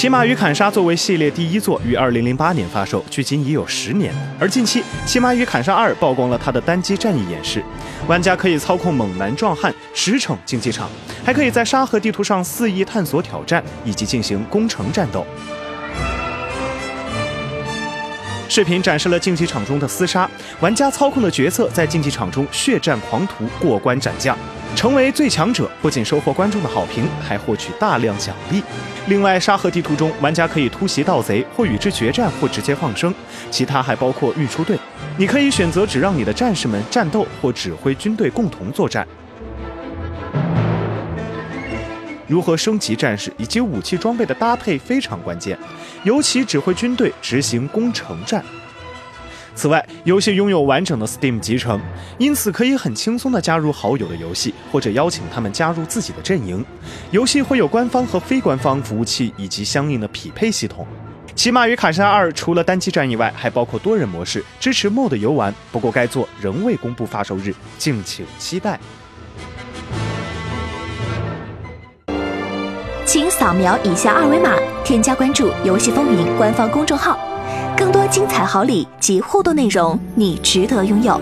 骑马与砍杀作为系列第一作，于二零零八年发售，距今已有十年。而近期，《骑马与砍杀二》曝光了它的单机战役演示，玩家可以操控猛男壮汉驰骋竞技场，还可以在沙盒地图上肆意探索挑战，以及进行攻城战斗。视频展示了竞技场中的厮杀，玩家操控的角色在竞技场中血战狂徒，过关斩将，成为最强者，不仅收获观众的好评，还获取大量奖励。另外，沙盒地图中，玩家可以突袭盗贼，或与之决战，或直接放生。其他还包括运输队，你可以选择只让你的战士们战斗，或指挥军队共同作战。如何升级战士以及武器装备的搭配非常关键，尤其指挥军队执行攻城战。此外，游戏拥有完整的 Steam 集成，因此可以很轻松地加入好友的游戏，或者邀请他们加入自己的阵营。游戏会有官方和非官方服务器以及相应的匹配系统。《骑马与卡莎二》除了单机战以外，还包括多人模式，支持 MOD 游玩。不过该作仍未公布发售日，敬请期待。请扫描以下二维码，添加关注“游戏风云”官方公众号，更多精彩好礼及互动内容，你值得拥有。